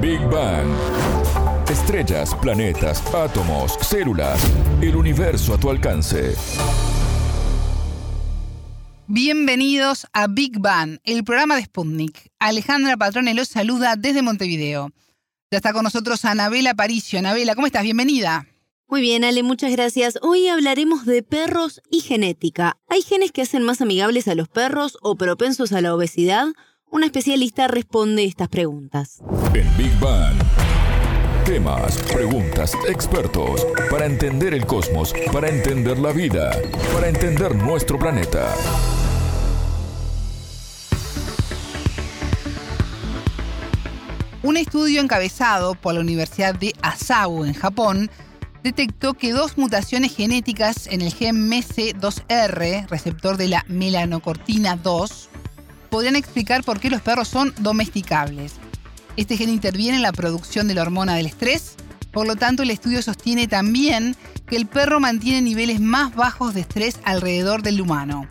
Big Bang. Estrellas, planetas, átomos, células, el universo a tu alcance. Bienvenidos a Big Bang, el programa de Sputnik. Alejandra Patrone los saluda desde Montevideo. Ya está con nosotros Anabela Paricio. Anabela, ¿cómo estás? Bienvenida. Muy bien, Ale, muchas gracias. Hoy hablaremos de perros y genética. ¿Hay genes que hacen más amigables a los perros o propensos a la obesidad? Una especialista responde estas preguntas. En Big Bang. Temas, preguntas, expertos. Para entender el cosmos, para entender la vida, para entender nuestro planeta. Un estudio encabezado por la Universidad de Asabu en Japón detectó que dos mutaciones genéticas en el gen MEC2R, receptor de la melanocortina 2, podrían explicar por qué los perros son domesticables. Este gen interviene en la producción de la hormona del estrés, por lo tanto el estudio sostiene también que el perro mantiene niveles más bajos de estrés alrededor del humano.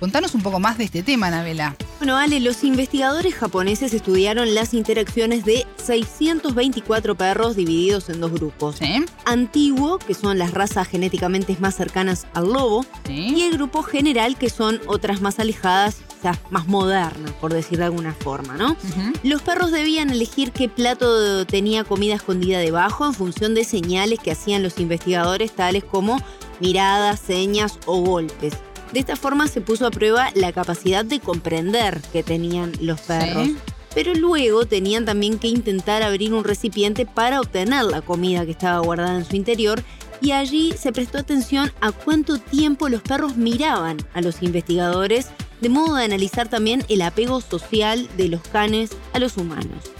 Contanos un poco más de este tema, Anabela. Bueno, Ale, los investigadores japoneses estudiaron las interacciones de 624 perros divididos en dos grupos. Antiguo, que son las razas genéticamente más cercanas al lobo, y el grupo general, que son otras más alejadas, más modernas, por decir de alguna forma, ¿no? Los perros debían elegir qué plato tenía comida escondida debajo en función de señales que hacían los investigadores, tales como miradas, señas o golpes. De esta forma se puso a prueba la capacidad de comprender que tenían los perros. Pero luego tenían también que intentar abrir un recipiente para obtener la comida que estaba guardada en su interior y allí se prestó atención a cuánto tiempo los perros miraban a los investigadores, de modo de analizar también el apego social de los canes a los humanos.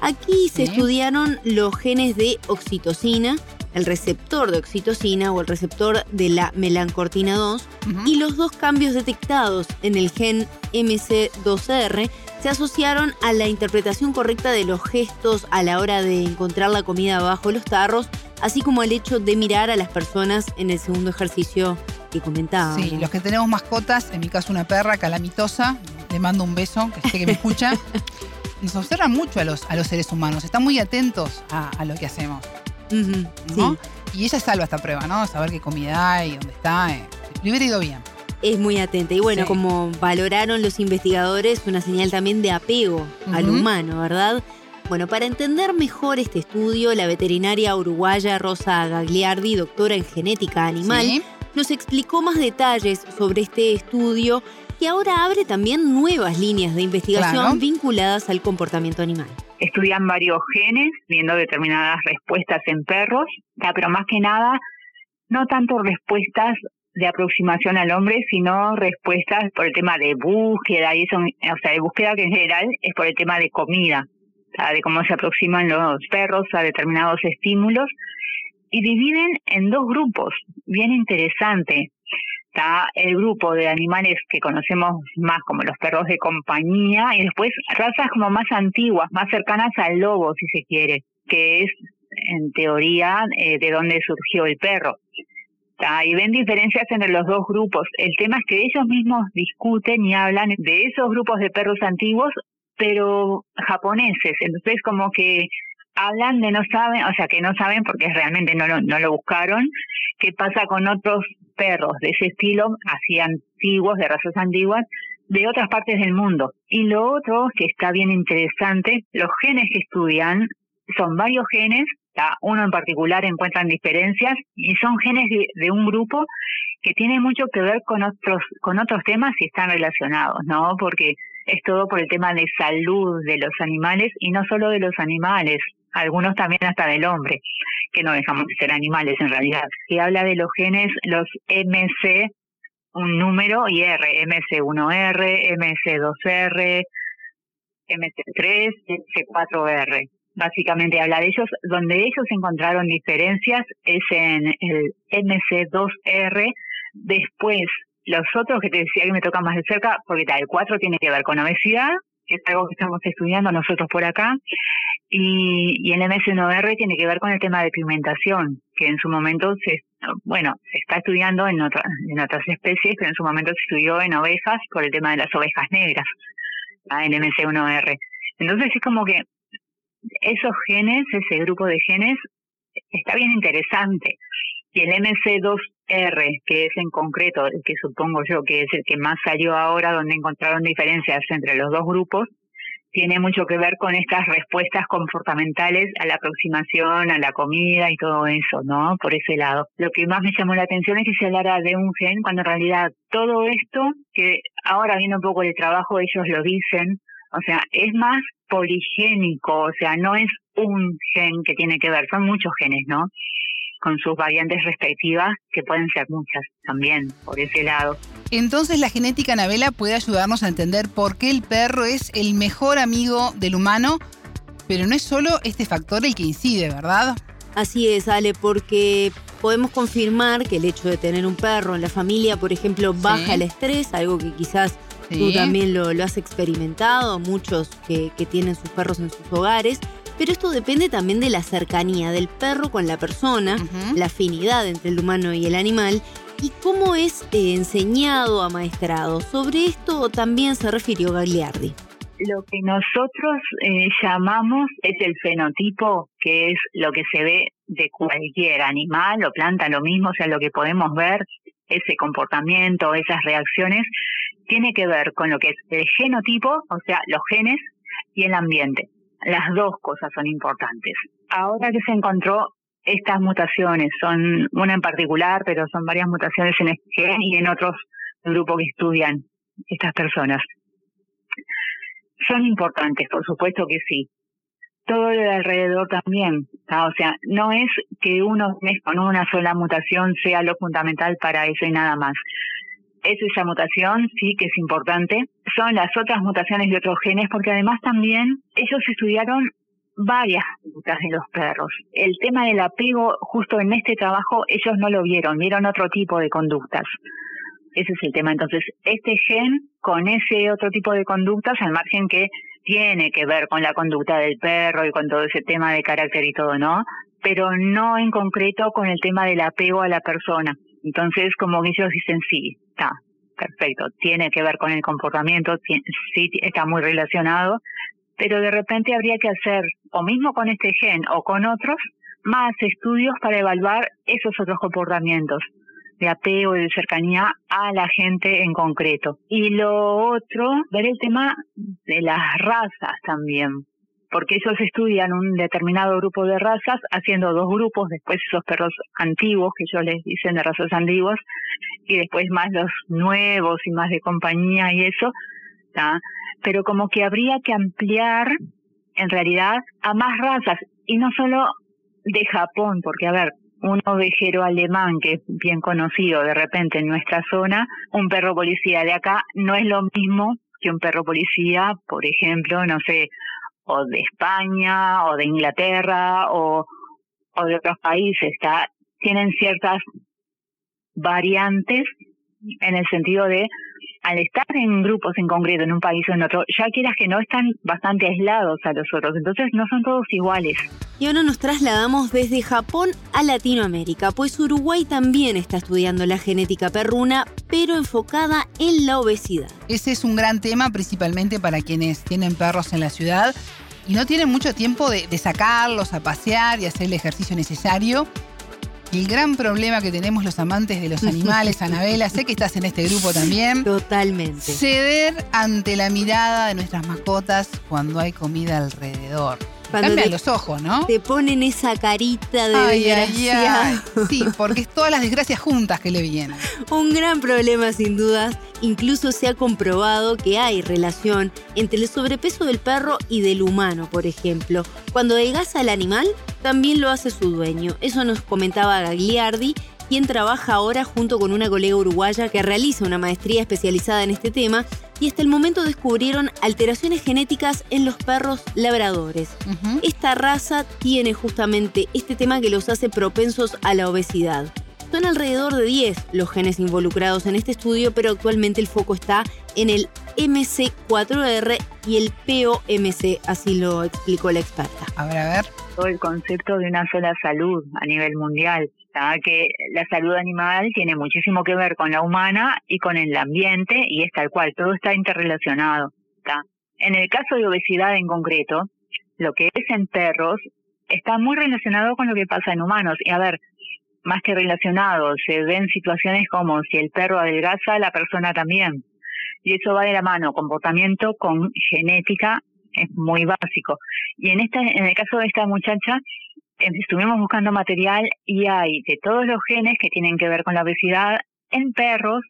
Aquí se estudiaron los genes de oxitocina, el receptor de oxitocina o el receptor de la melancortina 2 y los dos cambios detectados en el gen MC2R se asociaron a la interpretación correcta de los gestos a la hora de encontrar la comida bajo los tarros, así como el hecho de mirar a las personas en el segundo ejercicio que comentaba. Sí, los que tenemos mascotas, en mi caso una perra calamitosa, le mando un beso, que sé que me escucha. Nos observan mucho a los, a los seres humanos, están muy atentos a lo que hacemos. Y ella salva esta prueba, ¿no? Saber qué comida hay, dónde está. Eh. Le hubiera ido bien. Es muy atenta. Y bueno, como valoraron los investigadores, una señal también de apego al humano, ¿verdad? Bueno, para entender mejor este estudio, la veterinaria uruguaya Rosa Gagliardi, doctora en genética animal, nos explicó más detalles sobre este estudio que ahora abre también nuevas líneas de investigación vinculadas al comportamiento animal. Estudian varios genes, viendo determinadas respuestas en perros, pero más que nada, no tanto respuestas de aproximación al hombre, sino respuestas por el tema de búsqueda y eso, o sea, de búsqueda que en general es por el tema de comida, de cómo se aproximan los perros a determinados estímulos y dividen en dos grupos, bien interesante está el grupo de animales que conocemos más como los perros de compañía y después razas como más antiguas, más cercanas al lobo, si se quiere, que es en teoría eh, de dónde surgió el perro. Y ven diferencias entre los dos grupos. El tema es que ellos mismos discuten y hablan de esos grupos de perros antiguos, pero japoneses. Entonces como que hablan de no saben, o sea, que no saben porque realmente no lo, no lo buscaron, qué pasa con otros perros de ese estilo, así antiguos, de razas antiguas, de otras partes del mundo. Y lo otro que está bien interesante, los genes que estudian son varios genes, uno en particular encuentran diferencias y son genes de, un grupo que tiene mucho que ver con otros con otros temas y están relacionados, ¿no? Porque es todo por el tema de salud de los animales y no solo de los animales, algunos también hasta del hombre, que no dejamos de ser animales en realidad. Si habla de los genes, los MC, un número y R, MC1R, MC2R, MC3, MC4R. Básicamente habla de ellos, donde ellos encontraron diferencias es en el MC2R, después los otros que te decía que me tocan más de cerca, porque tal, el 4 tiene que ver con obesidad, que es algo que estamos estudiando nosotros por acá, y, y el MS1R tiene que ver con el tema de pigmentación, que en su momento se, bueno, se está estudiando en, otra, en otras especies, pero en su momento se estudió en ovejas por el tema de las ovejas negras, en MS1R. Entonces es como que esos genes, ese grupo de genes, está bien interesante. Y el MC2R, que es en concreto, que supongo yo que es el que más salió ahora, donde encontraron diferencias entre los dos grupos, tiene mucho que ver con estas respuestas comportamentales a la aproximación, a la comida y todo eso, ¿no? Por ese lado. Lo que más me llamó la atención es que se hablara de un gen, cuando en realidad todo esto, que ahora viendo un poco el trabajo, ellos lo dicen, o sea, es más poligénico, o sea, no es un gen que tiene que ver, son muchos genes, ¿no? Con sus variantes respectivas, que pueden ser muchas también, por ese lado. Entonces la genética Anabela puede ayudarnos a entender por qué el perro es el mejor amigo del humano, pero no es solo este factor el que incide, ¿verdad? Así es, Ale, porque podemos confirmar que el hecho de tener un perro en la familia, por ejemplo, baja el estrés, algo que quizás Tú también lo, has experimentado, muchos que, tienen sus perros en sus hogares. Pero esto depende también de la cercanía del perro con la persona, la afinidad entre el humano y el animal y cómo es eh, enseñado, amaestrado. Sobre esto también se refirió Gagliardi. Lo que nosotros eh, llamamos es el fenotipo, que es lo que se ve de cualquier animal o planta, lo mismo, o sea, lo que podemos ver, ese comportamiento, esas reacciones, tiene que ver con lo que es el genotipo, o sea, los genes, y el ambiente. Las dos cosas son importantes. Ahora que se encontró estas mutaciones, son una en particular, pero son varias mutaciones en este gen y en otros grupos que estudian estas personas. Son importantes, por supuesto que sí. Todo lo de alrededor también. O sea, no es que uno con una sola mutación sea lo fundamental para eso y nada más es esa mutación, sí que es importante. Son las otras mutaciones de otros genes, porque además también ellos estudiaron varias conductas de los perros. El tema del apego, justo en este trabajo, ellos no lo vieron, vieron otro tipo de conductas. Ese es el tema. Entonces, este gen, con ese otro tipo de conductas, al margen que tiene que ver con la conducta del perro y con todo ese tema de carácter y todo, ¿no? Pero no en concreto con el tema del apego a la persona. Entonces, como ellos dicen, sí, está, perfecto, tiene que ver con el comportamiento, sí está muy relacionado, pero de repente habría que hacer, o mismo con este gen o con otros, más estudios para evaluar esos otros comportamientos de apego y de cercanía a la gente en concreto. Y lo otro, ver el tema de las razas también, porque ellos estudian un determinado grupo de razas, haciendo dos grupos, después esos perros antiguos, que ellos les dicen de razas antiguas, y después más los nuevos y más de compañía y eso, pero como que habría que ampliar en realidad a más razas, y no solo de Japón, porque a ver, un ovejero alemán que es bien conocido de repente en nuestra zona, un perro policía de acá no es lo mismo que un perro policía, por ejemplo, no sé, o de España o de Inglaterra o, o de otros países, tienen ciertas variantes en el sentido de al estar en grupos en concreto en un país o en otro, ya quieras que no están bastante aislados a los otros, entonces no son todos iguales. Y ahora nos trasladamos desde Japón a Latinoamérica, pues Uruguay también está estudiando la genética perruna, pero enfocada en la obesidad. Ese es un gran tema principalmente para quienes tienen perros en la ciudad y no tienen mucho tiempo de, de sacarlos a pasear y hacer el ejercicio necesario el gran problema que tenemos los amantes de los animales, Anabela, sé que estás en este grupo también. Totalmente. Ceder ante la mirada de nuestras mascotas cuando hay comida alrededor. Cuando Cambia los ojos, ¿no? Te ponen esa carita de desgracia. Sí, porque es todas las desgracias juntas que le vienen. Un gran problema, sin dudas. Incluso se ha comprobado que hay relación entre el sobrepeso del perro y del humano, por ejemplo. Cuando adelgaza el animal, también lo hace su dueño. Eso nos comentaba Gagliardi quien trabaja ahora junto con una colega uruguaya que realiza una maestría especializada en este tema y hasta el momento descubrieron alteraciones genéticas en los perros labradores. Esta raza tiene justamente este tema que los hace propensos a la obesidad. Son alrededor de 10 los genes involucrados en este estudio, pero actualmente el foco está en el MC4R y el POMC, así lo explicó la experta. A ver, a ver. Todo el concepto de una sola salud a nivel mundial que la salud animal tiene muchísimo que ver con la humana y con el ambiente y es tal cual, todo está interrelacionado. En el caso de obesidad en concreto, lo que es en perros está muy relacionado con lo que pasa en humanos. Y a ver, más que relacionado, se ven situaciones como si el perro adelgaza, la persona también. Y eso va de la mano, comportamiento con genética es muy básico. Y en esta, en el caso de esta muchacha, em, estuvimos buscando material y hay de todos los genes que tienen que ver con la obesidad en perros,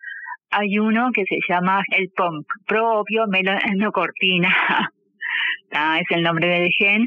hay uno que se llama el POMC, propio melanocortina, ah, es el nombre del gen,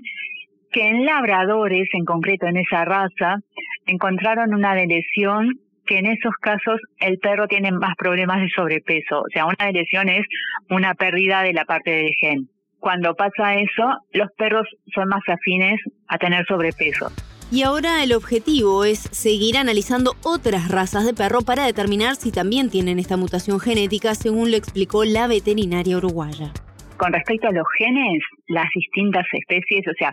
que en labradores, en concreto en esa raza, encontraron una lesión que en esos casos el perro tiene más problemas de sobrepeso. O sea, una lesión es una pérdida de la parte del gen. Cuando pasa eso, los perros son más afines a tener sobrepeso. Y ahora el objetivo es seguir analizando otras razas de perro para determinar si también tienen esta mutación genética, según lo explicó la veterinaria uruguaya. Con respecto a los genes, las distintas especies, o sea,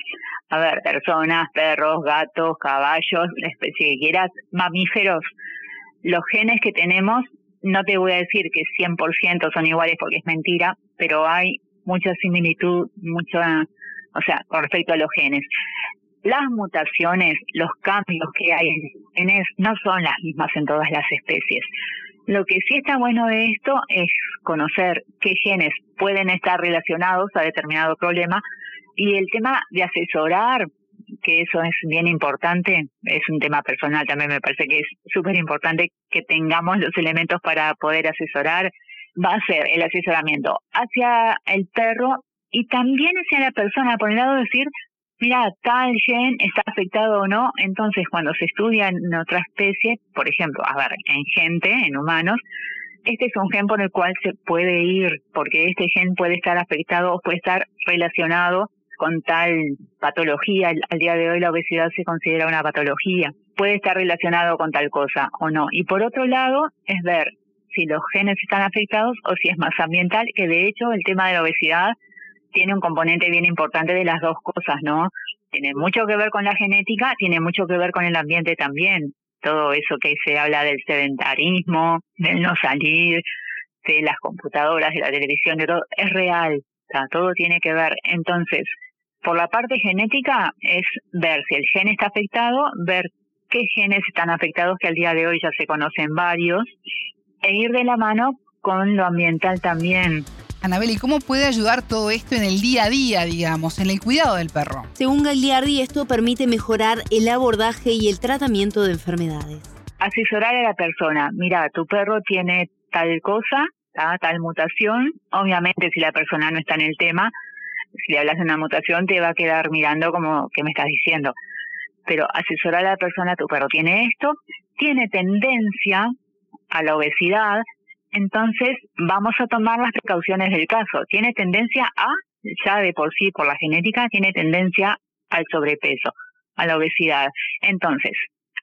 a ver, personas, perros, gatos, caballos, la especie que quieras, mamíferos, los genes que tenemos, no te voy a decir que 100% son iguales porque es mentira, pero hay mucha similitud, mucha, o sea, con respecto a los genes las mutaciones, los cambios que hay en genes no son las mismas en todas las especies. Lo que sí está bueno de esto es conocer qué genes pueden estar relacionados a determinado problema y el tema de asesorar, que eso es bien importante, es un tema personal también, me parece que es súper importante que tengamos los elementos para poder asesorar, va a ser el asesoramiento hacia el perro y también hacia la persona, por el lado de decir, mira, tal gen está afectado o no, entonces cuando se estudia en otra especie, por ejemplo, a ver, en gente, en humanos, este es un gen por el cual se puede ir, porque este gen puede estar afectado o puede estar relacionado con tal patología. Al día de hoy la obesidad se considera una patología. Puede estar relacionado con tal cosa o no. Y por otro lado, es ver si los genes están afectados o si es más ambiental, que de hecho el tema de la obesidad tiene un componente bien importante de las dos cosas, ¿no? Tiene mucho que ver con la genética, tiene mucho que ver con el ambiente también. Todo eso que se habla del sedentarismo, del no salir, de las computadoras, de la televisión, de todo, es real, todo tiene que ver. Entonces, por la parte genética es ver si el gen está afectado, ver qué genes están afectados, que al día de hoy ya se conocen varios, e ir de la mano con lo ambiental también. Anabel, ¿y cómo puede ayudar todo esto en el día a día, digamos, en el cuidado del perro? Según Gagliardi, esto permite mejorar el abordaje y el tratamiento de enfermedades. Asesorar a la persona. Mira, tu perro tiene tal cosa, tal mutación. Obviamente, si la persona no está en el tema, si le hablas de una mutación, te va a quedar mirando como que me estás diciendo. Pero asesorar a la persona, tu perro tiene esto, tiene tendencia a la obesidad, entonces vamos a tomar las precauciones del caso. Tiene tendencia a, ya de por sí, por la genética, tiene tendencia al sobrepeso, a la obesidad. Entonces,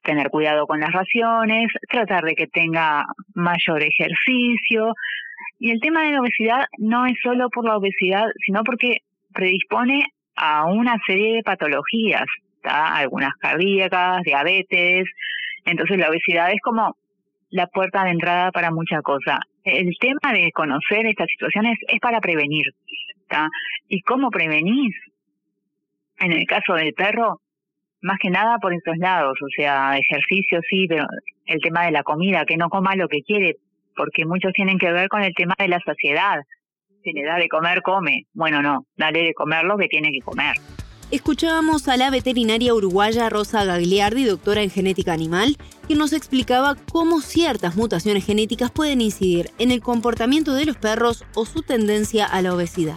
tener cuidado con las raciones, tratar de que tenga mayor ejercicio. Y el tema de la obesidad no es solo por la obesidad, sino porque predispone a una serie de patologías, algunas cardíacas, diabetes. Entonces la obesidad es como la puerta de entrada para mucha cosa. El tema de conocer estas situaciones es para prevenir. ¿Y cómo prevenís? En el caso del perro, más que nada por estos lados, o sea, ejercicio sí, pero el tema de la comida, que no coma lo que quiere, porque muchos tienen que ver con el tema de la saciedad. Si le da de comer, come. Bueno, no, dale de comer lo que tiene que comer. Escuchábamos a la veterinaria uruguaya Rosa Gagliardi, doctora en genética animal, que nos explicaba cómo ciertas mutaciones genéticas pueden incidir en el comportamiento de los perros o su tendencia a la obesidad.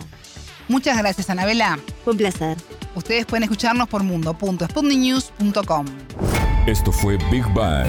Muchas gracias, Anabela. Fue un placer. Ustedes pueden escucharnos por mundo.sputniknews.com. Esto fue Big Bang.